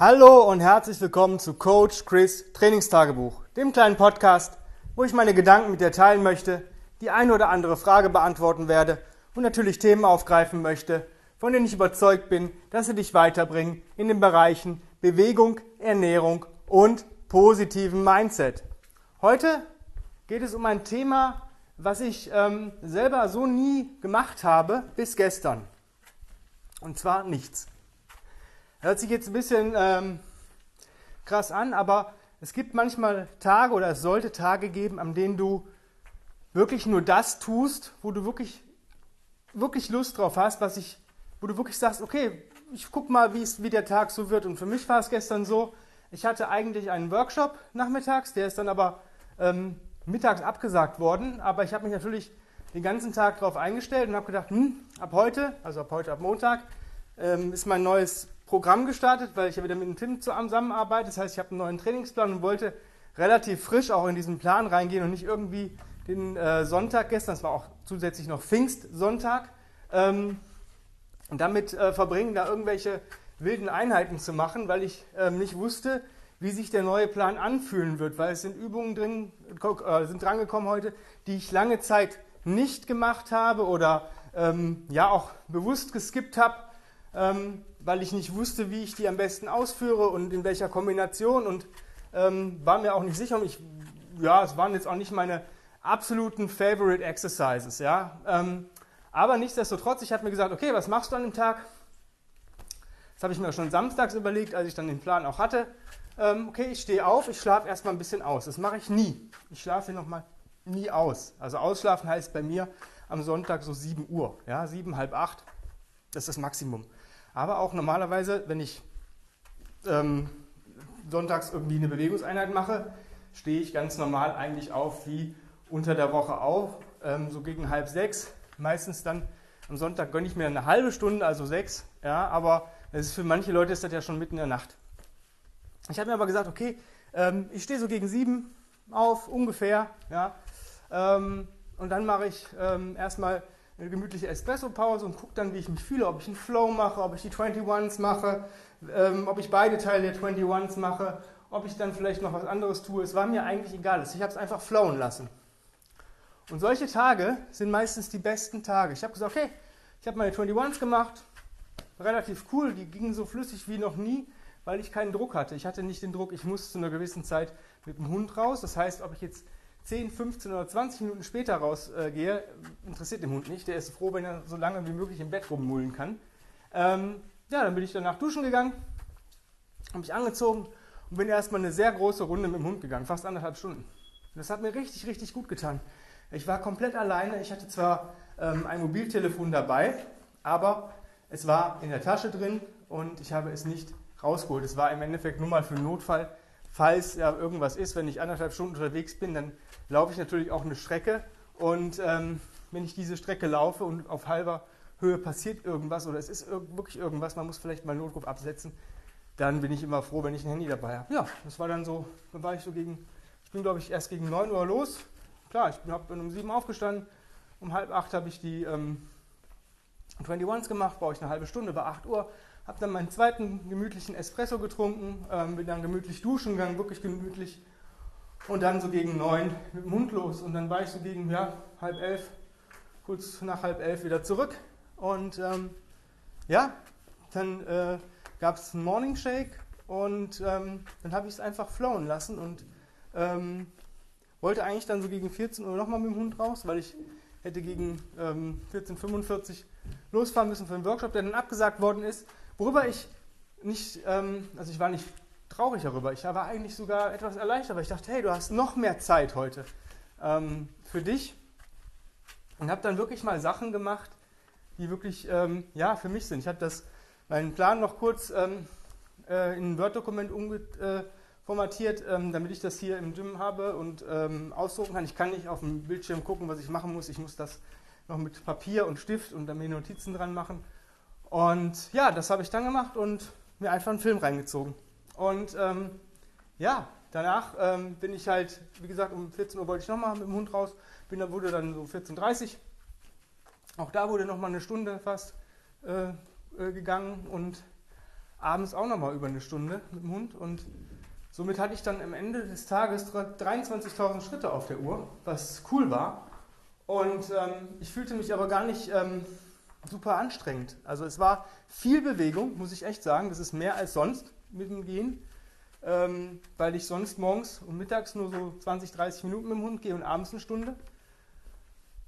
Hallo und herzlich willkommen zu Coach Chris Trainingstagebuch, dem kleinen Podcast, wo ich meine Gedanken mit dir teilen möchte, die eine oder andere Frage beantworten werde und natürlich Themen aufgreifen möchte, von denen ich überzeugt bin, dass sie dich weiterbringen in den Bereichen Bewegung, Ernährung und positiven Mindset. Heute geht es um ein Thema, was ich ähm, selber so nie gemacht habe bis gestern. Und zwar nichts. Hört sich jetzt ein bisschen ähm, krass an, aber es gibt manchmal Tage oder es sollte Tage geben, an denen du wirklich nur das tust, wo du wirklich, wirklich Lust drauf hast, was ich, wo du wirklich sagst, okay, ich guck mal, wie der Tag so wird. Und für mich war es gestern so, ich hatte eigentlich einen Workshop nachmittags, der ist dann aber ähm, mittags abgesagt worden, aber ich habe mich natürlich den ganzen Tag darauf eingestellt und habe gedacht, hm, ab heute, also ab heute, ab Montag, ähm, ist mein neues Programm gestartet, weil ich ja wieder mit dem Tim zusammenarbeite. Das heißt, ich habe einen neuen Trainingsplan und wollte relativ frisch auch in diesen Plan reingehen und nicht irgendwie den äh, Sonntag gestern, das war auch zusätzlich noch Pfingstsonntag, ähm, damit äh, verbringen, da irgendwelche wilden Einheiten zu machen, weil ich ähm, nicht wusste, wie sich der neue Plan anfühlen wird, weil es sind Übungen drin, äh, sind drangekommen heute, die ich lange Zeit nicht gemacht habe oder ähm, ja auch bewusst geskippt habe, ähm, weil ich nicht wusste, wie ich die am besten ausführe und in welcher Kombination und ähm, war mir auch nicht sicher. Ich, ja, es waren jetzt auch nicht meine absoluten Favorite Exercises, ja. Ähm, aber nichtsdestotrotz, ich habe mir gesagt, okay, was machst du an dem Tag? Das habe ich mir schon samstags überlegt, als ich dann den Plan auch hatte. Ähm, okay, ich stehe auf, ich schlafe erstmal ein bisschen aus. Das mache ich nie. Ich schlafe nochmal nie aus. Also ausschlafen heißt bei mir am Sonntag so 7 Uhr, ja, 7, halb 8. Das ist das Maximum. Aber auch normalerweise, wenn ich ähm, sonntags irgendwie eine Bewegungseinheit mache, stehe ich ganz normal eigentlich auf wie unter der Woche auch, ähm, so gegen halb sechs. Meistens dann am Sonntag gönne ich mir eine halbe Stunde, also sechs. Ja, aber das ist für manche Leute ist das ja schon mitten in der Nacht. Ich habe mir aber gesagt, okay, ähm, ich stehe so gegen sieben auf, ungefähr. Ja, ähm, und dann mache ich ähm, erstmal eine gemütliche Espresso-Pause und gucke dann, wie ich mich fühle, ob ich einen Flow mache, ob ich die 21s mache, ähm, ob ich beide Teile der 21s mache, ob ich dann vielleicht noch was anderes tue. Es war mir eigentlich egal. Ich habe es einfach flowen lassen. Und solche Tage sind meistens die besten Tage. Ich habe gesagt, okay, ich habe meine 21s gemacht, relativ cool, die gingen so flüssig wie noch nie, weil ich keinen Druck hatte. Ich hatte nicht den Druck, ich musste zu einer gewissen Zeit mit dem Hund raus. Das heißt, ob ich jetzt 10, 15 oder 20 Minuten später rausgehe, äh, interessiert den Hund nicht. Der ist froh, wenn er so lange wie möglich im Bett rummullen kann. Ähm, ja, dann bin ich danach duschen gegangen, habe mich angezogen und bin erstmal eine sehr große Runde mit dem Hund gegangen, fast anderthalb Stunden. das hat mir richtig, richtig gut getan. Ich war komplett alleine. Ich hatte zwar ähm, ein Mobiltelefon dabei, aber es war in der Tasche drin und ich habe es nicht rausgeholt. Es war im Endeffekt nur mal für einen Notfall, falls ja irgendwas ist. Wenn ich anderthalb Stunden unterwegs bin, dann laufe ich natürlich auch eine Strecke und ähm, wenn ich diese Strecke laufe und auf halber Höhe passiert irgendwas oder es ist wirklich irgendwas, man muss vielleicht mal Notruf absetzen, dann bin ich immer froh, wenn ich ein Handy dabei habe. Ja, das war dann so, dann war ich so gegen, ich bin glaube ich erst gegen 9 Uhr los. Klar, ich bin, um 7 Uhr aufgestanden, um halb 8 habe ich die ähm, 21s gemacht, brauche ich eine halbe Stunde, war 8 Uhr, habe dann meinen zweiten gemütlichen Espresso getrunken, ähm, bin dann gemütlich duschen gegangen, wirklich gemütlich und dann so gegen neun mit dem Hund los. Und dann war ich so gegen ja, halb elf, kurz nach halb elf wieder zurück. Und ähm, ja, dann äh, gab es einen Morning Shake und ähm, dann habe ich es einfach flowen lassen und ähm, wollte eigentlich dann so gegen 14 Uhr nochmal mit dem Hund raus, weil ich hätte gegen ähm, 14.45 Uhr losfahren müssen für einen Workshop, der dann abgesagt worden ist. Worüber ich nicht, ähm, also ich war nicht traurig darüber. Ich war eigentlich sogar etwas erleichtert, weil ich dachte, hey, du hast noch mehr Zeit heute ähm, für dich. Und habe dann wirklich mal Sachen gemacht, die wirklich ähm, ja, für mich sind. Ich habe meinen Plan noch kurz ähm, äh, in ein Word-Dokument umformatiert, äh, ähm, damit ich das hier im Gym habe und ähm, ausdrucken kann. Ich kann nicht auf dem Bildschirm gucken, was ich machen muss. Ich muss das noch mit Papier und Stift und dann mir Notizen dran machen. Und ja, das habe ich dann gemacht und mir einfach einen Film reingezogen. Und ähm, ja, danach ähm, bin ich halt, wie gesagt, um 14 Uhr wollte ich nochmal mit dem Hund raus, bin, da wurde dann so 14.30 Uhr. Auch da wurde nochmal eine Stunde fast äh, äh, gegangen und abends auch nochmal über eine Stunde mit dem Hund und somit hatte ich dann am Ende des Tages 23.000 Schritte auf der Uhr, was cool war. Und ähm, ich fühlte mich aber gar nicht ähm, super anstrengend. Also es war viel Bewegung, muss ich echt sagen. Das ist mehr als sonst mit dem Gehen, ähm, weil ich sonst morgens und mittags nur so 20, 30 Minuten mit dem Hund gehe und abends eine Stunde.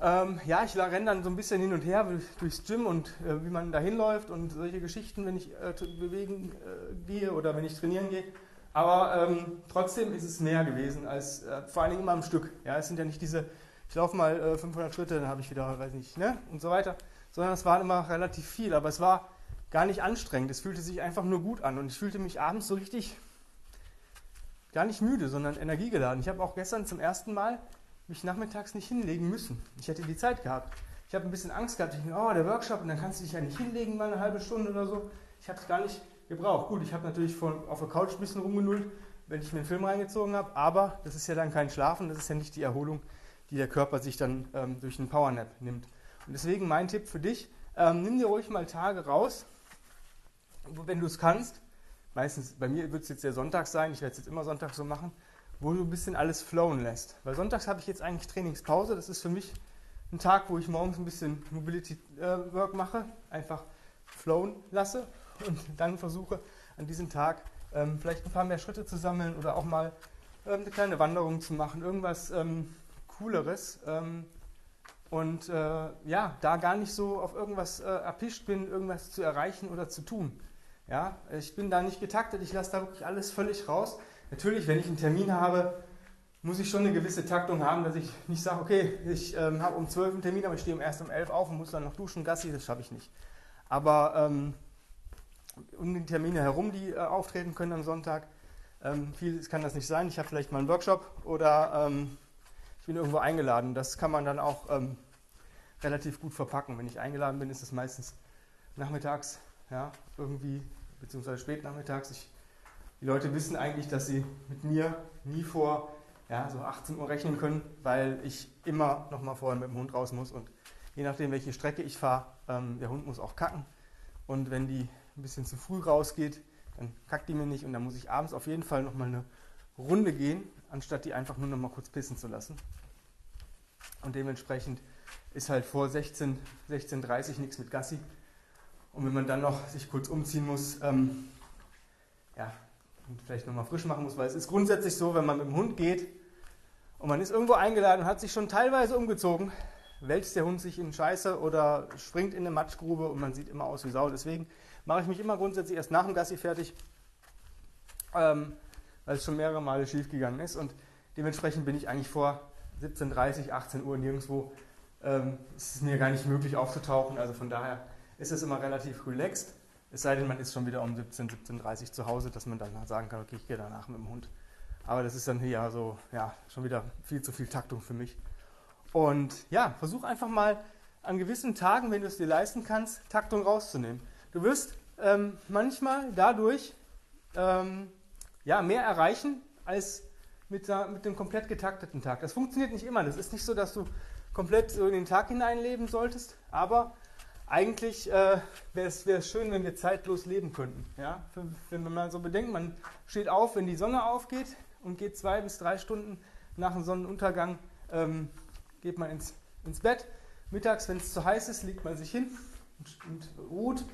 Ähm, ja, ich renne dann so ein bisschen hin und her durchs Gym und äh, wie man da hinläuft und solche Geschichten, wenn ich äh, bewegen äh, gehe oder wenn ich trainieren gehe. Aber ähm, trotzdem ist es mehr gewesen als äh, vor allen Dingen immer am Stück. Ja, es sind ja nicht diese, ich laufe mal 500 äh, Schritte, dann habe ich wieder, weiß nicht, ne und so weiter, sondern es war immer relativ viel. Aber es war gar nicht anstrengend. Es fühlte sich einfach nur gut an und ich fühlte mich abends so richtig gar nicht müde, sondern energiegeladen. Ich habe auch gestern zum ersten Mal mich nachmittags nicht hinlegen müssen. Ich hätte die Zeit gehabt. Ich habe ein bisschen Angst gehabt. Ich dachte, oh, der Workshop, und dann kannst du dich ja nicht hinlegen, mal eine halbe Stunde oder so. Ich habe es gar nicht gebraucht. Gut, ich habe natürlich von, auf der Couch ein bisschen rumgenullt, wenn ich mir einen Film reingezogen habe, aber das ist ja dann kein Schlafen, das ist ja nicht die Erholung, die der Körper sich dann ähm, durch einen Powernap nimmt. Und deswegen mein Tipp für dich, ähm, nimm dir ruhig mal Tage raus, wenn du es kannst. Meistens, bei mir wird es jetzt der Sonntag sein, ich werde es jetzt immer Sonntag so machen, wo du ein bisschen alles flowen lässt. Weil sonntags habe ich jetzt eigentlich Trainingspause. Das ist für mich ein Tag, wo ich morgens ein bisschen Mobility äh, Work mache, einfach flowen lasse und dann versuche an diesem Tag ähm, vielleicht ein paar mehr Schritte zu sammeln oder auch mal ähm, eine kleine Wanderung zu machen, irgendwas ähm, Cooleres. Ähm, und äh, ja, da gar nicht so auf irgendwas äh, erpischt bin, irgendwas zu erreichen oder zu tun. Ja, ich bin da nicht getaktet, ich lasse da wirklich alles völlig raus. Natürlich, wenn ich einen Termin habe, muss ich schon eine gewisse Taktung haben, dass ich nicht sage, okay, ich ähm, habe um 12 einen Termin, aber ich stehe um erst um 11 auf und muss dann noch duschen, Gassi, das schaffe ich nicht. Aber ähm, um die Termine herum, die äh, auftreten können am Sonntag, ähm, viel kann das nicht sein. Ich habe vielleicht mal einen Workshop oder ähm, ich bin irgendwo eingeladen. Das kann man dann auch ähm, relativ gut verpacken. Wenn ich eingeladen bin, ist es meistens nachmittags, ja, irgendwie, beziehungsweise spät nachmittags. Die Leute wissen eigentlich, dass sie mit mir nie vor ja, so 18 Uhr rechnen können, weil ich immer noch mal vorher mit dem Hund raus muss. Und je nachdem, welche Strecke ich fahre, ähm, der Hund muss auch kacken. Und wenn die ein bisschen zu früh rausgeht, dann kackt die mir nicht. Und dann muss ich abends auf jeden Fall noch mal eine Runde gehen, anstatt die einfach nur noch mal kurz pissen zu lassen. Und dementsprechend ist halt vor 16, 16.30 nichts mit Gassi. Und wenn man dann noch sich kurz umziehen muss, ähm, ja, vielleicht nochmal frisch machen muss, weil es ist grundsätzlich so, wenn man mit dem Hund geht und man ist irgendwo eingeladen und hat sich schon teilweise umgezogen, wälzt der Hund sich in Scheiße oder springt in eine Matschgrube und man sieht immer aus wie Sau. Deswegen mache ich mich immer grundsätzlich erst nach dem Gassi fertig, ähm, weil es schon mehrere Male schief gegangen ist und dementsprechend bin ich eigentlich vor 17.30, 18 Uhr nirgendwo. Ähm, es ist mir gar nicht möglich aufzutauchen, also von daher ist es immer relativ relaxed. Es sei denn, man ist schon wieder um 17, 17.30 Uhr zu Hause, dass man dann sagen kann, okay, ich gehe danach mit dem Hund. Aber das ist dann hier so, ja, schon wieder viel zu viel Taktung für mich. Und ja, versuch einfach mal an gewissen Tagen, wenn du es dir leisten kannst, Taktung rauszunehmen. Du wirst ähm, manchmal dadurch ähm, ja, mehr erreichen als mit, mit dem komplett getakteten Tag. Das funktioniert nicht immer. Das ist nicht so, dass du komplett so in den Tag hineinleben solltest, aber eigentlich äh, wäre es schön, wenn wir zeitlos leben könnten. Ja? Wenn man so bedenkt, man steht auf, wenn die Sonne aufgeht und geht zwei bis drei Stunden nach dem Sonnenuntergang, ähm, geht man ins, ins Bett. Mittags, wenn es zu heiß ist, legt man sich hin und, und ruht.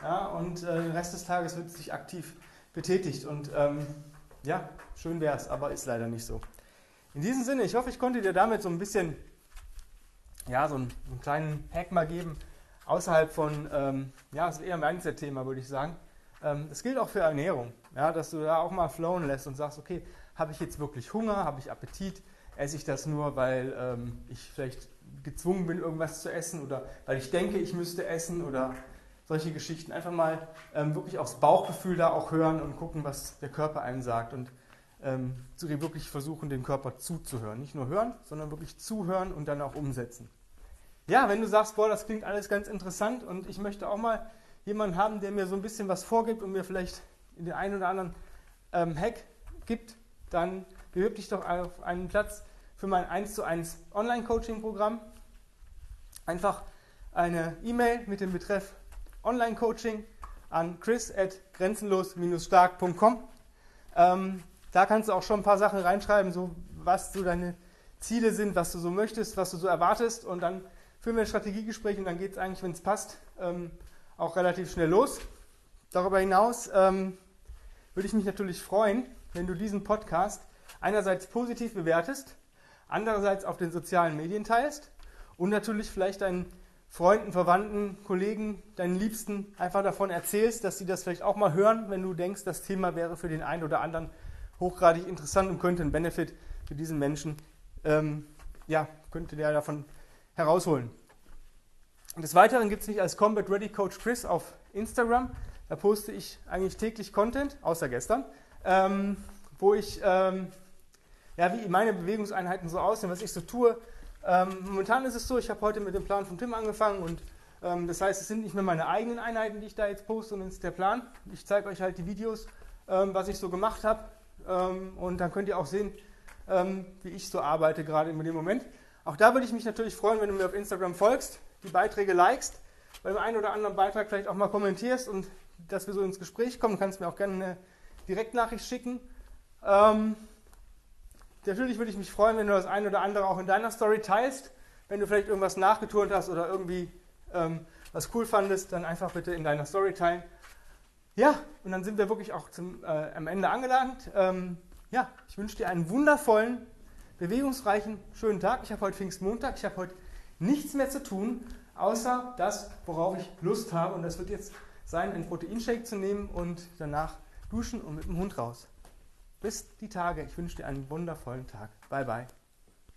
Ja? Und äh, den Rest des Tages wird sich aktiv betätigt. Und ähm, ja, schön wäre es, aber ist leider nicht so. In diesem Sinne, ich hoffe, ich konnte dir damit so ein bisschen, ja, so einen, einen kleinen Hack mal geben, außerhalb von, ähm, ja, das ist eher ein Mindset-Thema, würde ich sagen. Ähm, das gilt auch für Ernährung, ja, dass du da auch mal flowen lässt und sagst, okay, habe ich jetzt wirklich Hunger, habe ich Appetit, esse ich das nur, weil ähm, ich vielleicht gezwungen bin, irgendwas zu essen oder weil ich denke, ich müsste essen oder solche Geschichten. Einfach mal ähm, wirklich aufs Bauchgefühl da auch hören und gucken, was der Körper einem sagt und ähm, wirklich versuchen, dem Körper zuzuhören. Nicht nur hören, sondern wirklich zuhören und dann auch umsetzen ja, wenn du sagst, boah, das klingt alles ganz interessant und ich möchte auch mal jemanden haben, der mir so ein bisschen was vorgibt und mir vielleicht den einen oder anderen ähm, Hack gibt, dann bewirb dich doch auf einen Platz für mein 1 zu 1 Online-Coaching-Programm. Einfach eine E-Mail mit dem Betreff Online-Coaching an chris at grenzenlos-stark.com. Ähm, da kannst du auch schon ein paar Sachen reinschreiben, so was so deine Ziele sind, was du so möchtest, was du so erwartest. Und dann führen wir ein Strategiegespräch und dann geht es eigentlich, wenn es passt, ähm, auch relativ schnell los. Darüber hinaus ähm, würde ich mich natürlich freuen, wenn du diesen Podcast einerseits positiv bewertest, andererseits auf den sozialen Medien teilst und natürlich vielleicht deinen Freunden, Verwandten, Kollegen, deinen Liebsten einfach davon erzählst, dass sie das vielleicht auch mal hören, wenn du denkst, das Thema wäre für den einen oder anderen hochgradig interessant und könnte einen Benefit für diesen Menschen, ähm, ja, könnte der davon herausholen. Des Weiteren gibt es mich als Combat Ready Coach Chris auf Instagram. Da poste ich eigentlich täglich Content, außer gestern, ähm, wo ich, ähm, ja, wie meine Bewegungseinheiten so aussehen, was ich so tue. Ähm, momentan ist es so, ich habe heute mit dem Plan von Tim angefangen und ähm, das heißt, es sind nicht mehr meine eigenen Einheiten, die ich da jetzt poste, sondern es ist der Plan. Ich zeige euch halt die Videos, ähm, was ich so gemacht habe ähm, und dann könnt ihr auch sehen, wie ich so arbeite gerade in dem Moment. Auch da würde ich mich natürlich freuen, wenn du mir auf Instagram folgst, die Beiträge likest, bei dem einen oder anderen Beitrag vielleicht auch mal kommentierst und dass wir so ins Gespräch kommen. Du kannst mir auch gerne eine Direktnachricht schicken. Ähm, natürlich würde ich mich freuen, wenn du das eine oder andere auch in deiner Story teilst. Wenn du vielleicht irgendwas nachgeturnt hast oder irgendwie ähm, was cool fandest, dann einfach bitte in deiner Story teilen. Ja, und dann sind wir wirklich auch zum, äh, am Ende angelangt. Ähm, ja, ich wünsche dir einen wundervollen, bewegungsreichen, schönen Tag. Ich habe heute Pfingstmontag. Ich habe heute nichts mehr zu tun, außer das, worauf ich Lust habe. Und das wird jetzt sein, einen Proteinshake zu nehmen und danach duschen und mit dem Hund raus. Bis die Tage. Ich wünsche dir einen wundervollen Tag. Bye, bye.